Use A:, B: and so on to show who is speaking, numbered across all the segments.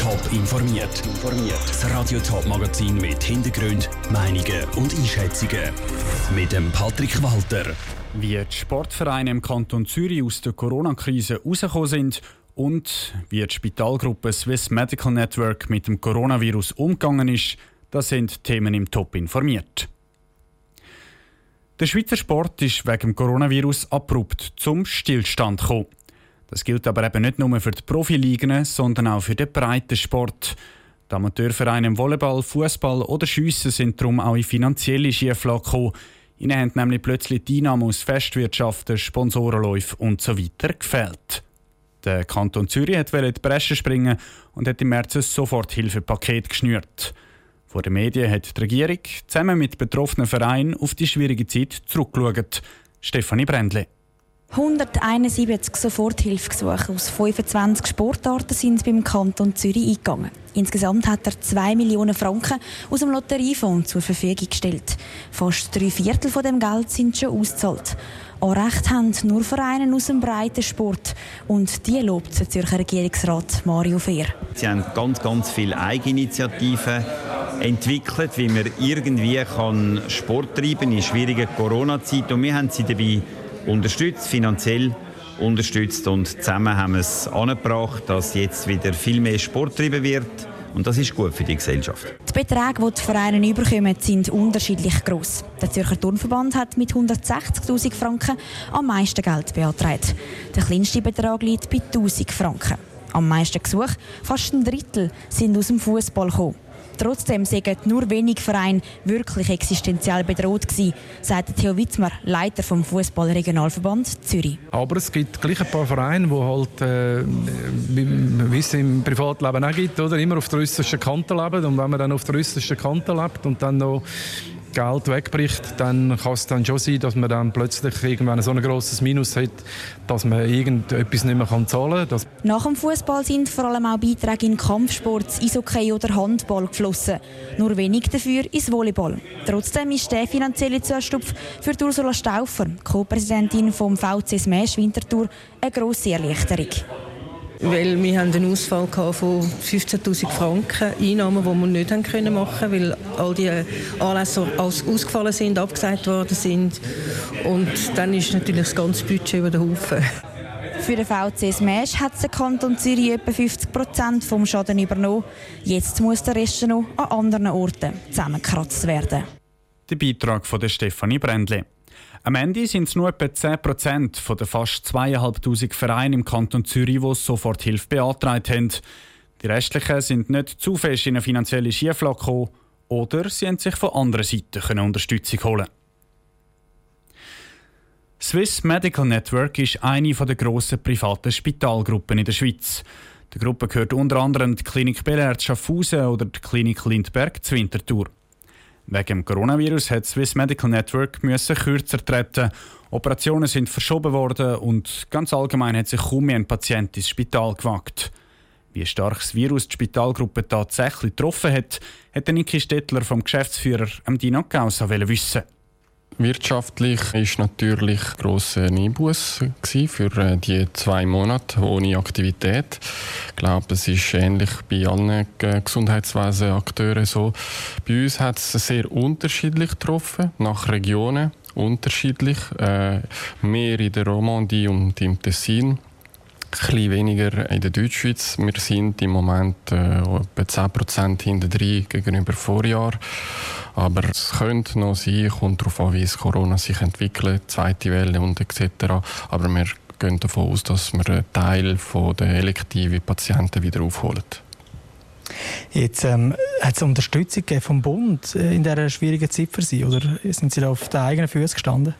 A: Top informiert. Das Radio Top Magazin mit Hintergrund, Meinungen und Einschätzungen mit dem Patrick Walter.
B: Wie die Sportvereine im Kanton Zürich aus der Corona-Krise herausgekommen sind und wie die Spitalgruppe Swiss Medical Network mit dem Coronavirus umgegangen ist, das sind Themen im Top informiert. Der Schweizer Sport ist wegen dem Coronavirus abrupt zum Stillstand gekommen. Das gilt aber eben nicht nur für die Profiligen, sondern auch für den breiten Sport. Die Amateurvereine im Volleyball, Fußball oder Schiessen sind darum auch in finanzielle Schieflage gekommen. Ihnen haben nämlich plötzlich die Einnahmen aus Festwirtschaften, Sponsorenläufen usw. So gefehlt. Der Kanton Zürich wollte in die Bresche springen und hat im März ein Soforthilfepaket geschnürt. Vor den Medien hat die Regierung zusammen mit betroffenen Vereinen auf die schwierige Zeit zurückgeschaut. Stefanie Brändle.
C: 171 Soforthilfegesuche aus 25 Sportarten sind beim Kanton Zürich eingegangen. Insgesamt hat er 2 Millionen Franken aus dem Lotteriefonds zur Verfügung gestellt. Fast drei Viertel von dem Geld sind schon ausgezahlt. Recht haben nur Vereine aus dem breiten Sport. Und die lobt der Zürcher Regierungsrat Mario Fehr.
D: Sie haben ganz, ganz viele Eigeninitiativen entwickelt, wie man irgendwie kann Sport treiben in schwieriger Corona-Zeit. Und wir haben sie dabei unterstützt, finanziell unterstützt und zusammen haben wir es angebracht, dass jetzt wieder viel mehr Sport getrieben wird. Und das ist gut für die Gesellschaft.
C: Die Beträge, die die Vereine überkommen, sind unterschiedlich groß. Der Zürcher Turnverband hat mit 160.000 Franken am meisten Geld beantragt. Der kleinste Betrag liegt bei 1.000 Franken. Am meisten Gesuche, fast ein Drittel, sind aus dem Fußball gekommen. Trotzdem sind nur wenige Vereine wirklich existenziell bedroht gewesen, sagt Theo Witzmer, Leiter vom Fußballregionalverband Zürich.
E: Aber es gibt gleich ein paar Vereine, die halt, äh, wie es im Privatleben auch gibt, oder, immer auf der russischen Kante leben. Und wenn man dann auf der russischen Kante lebt und dann noch Geld wegbricht, dann kann es dann schon sein, dass man dann plötzlich irgendwann so ein grosses Minus hat, dass man irgendetwas nicht mehr zahlen kann.
C: Nach dem Fußball sind vor allem auch Beiträge in Kampfsport, Eishockey oder Handball geflossen. Nur wenig dafür ins Volleyball. Trotzdem ist der finanzielle Zustupf für Ursula Stauffer, Co-Präsidentin vom VC Smash Winterthur, eine grosse Erleichterung
F: weil wir haben einen Ausfall von 15.000 Franken Einnahmen, die wir nicht haben können machen, weil all die Anlässe ausgefallen sind, abgesagt worden sind und dann ist natürlich das ganze Budget über den Haufen.
C: Für den VC Smash hat der Kanton Zürich etwa 50 Prozent vom Schaden übernommen. Jetzt muss der Rest noch an anderen Orten zusammengekratzt werden.
B: Der Beitrag von der Stefanie Brändli. Am Ende sind es nur etwa 10% der fast 2'500 Vereine im Kanton Zürich, die Soforthilfe beantragt haben. Die restlichen sind nicht zu fest in eine finanzielle Schieflage gekommen oder sie haben sich von anderen Seiten Unterstützung holen Swiss Medical Network ist eine der grossen privaten Spitalgruppen in der Schweiz. Der Gruppe gehört unter anderem die Klinik Bellert Schaffhausen oder die Klinik Lindberg Winterthur. Wegen dem Coronavirus hat Swiss Medical Network müssen kürzer treten. Operationen sind verschoben worden und ganz allgemein hat sich kaum mehr ein Patient ins Spital gewagt. Wie stark das Virus die Spitalgruppe tatsächlich getroffen hat, hat Niki Stettler vom Geschäftsführer Dino Gausa wissen.
G: Wirtschaftlich ist natürlich grosser Einbuß für äh, die zwei Monate ohne Aktivität. Ich glaube, es ist ähnlich bei allen äh, Gesundheitswesen-Akteuren so. Bei uns hat es sehr unterschiedlich getroffen, nach Regionen unterschiedlich. Äh, mehr in der Romandie und im Tessin bisschen weniger in der Deutschschweiz. Wir sind im Moment äh, etwa 10% hinter gegenüber Vorjahr. Aber es könnte noch sein, kommt darauf an, wie es Corona sich entwickelt, zweite Welle und etc. Aber wir gehen davon aus, dass wir einen Teil der elektiven Patienten wieder aufholen.
H: Jetzt ähm, hat es Unterstützung vom Bund äh, in dieser schwierigen Zeit für Sie oder sind Sie da auf den eigenen Füßen gestanden?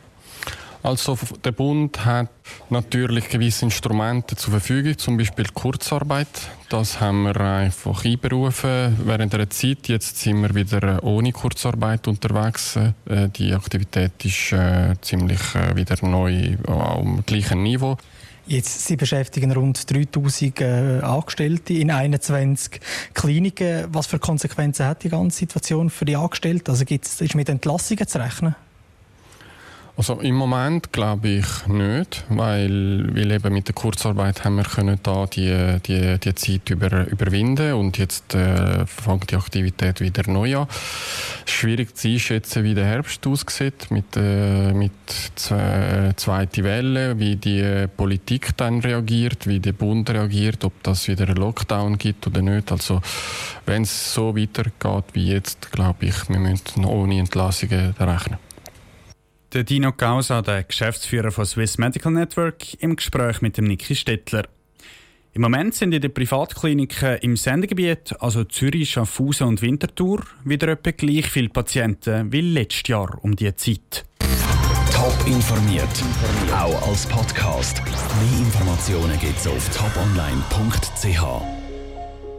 G: Also der Bund hat natürlich gewisse Instrumente zur Verfügung, zum Beispiel Kurzarbeit. Das haben wir einfach einberufen während der Zeit. Jetzt sind wir wieder ohne Kurzarbeit unterwegs. Äh, die Aktivität ist äh, ziemlich äh, wieder neu auf dem gleichen Niveau.
H: Jetzt, Sie beschäftigen rund 3000 äh, Angestellte in 21 Kliniken. Was für Konsequenzen hat die ganze Situation für die Angestellten? Also gibt's, ist mit Entlassungen zu rechnen?
G: Also im Moment glaube ich nicht, weil, weil eben mit der Kurzarbeit haben wir können da die, die, die Zeit über, überwinden und jetzt äh, fängt die Aktivität wieder neu an. Schwierig zu einschätzen, wie der Herbst aussieht mit, äh, mit zwei, zweiter Welle, wie die Politik dann reagiert, wie der Bund reagiert, ob das wieder einen Lockdown gibt oder nicht. Also wenn es so weitergeht wie jetzt, glaube ich, wir müssen ohne Entlassungen rechnen.
B: Der Dino Causa, der Geschäftsführer von Swiss Medical Network, im Gespräch mit dem Niki Stettler. Im Moment sind in den Privatkliniken im Sendegebiet, also Zürich, Schaffhausen und Winterthur, wieder etwa gleich viele Patienten wie letztes Jahr um diese Zeit.
A: Top informiert, auch als Podcast. Mehr Informationen gibt es auf toponline.ch.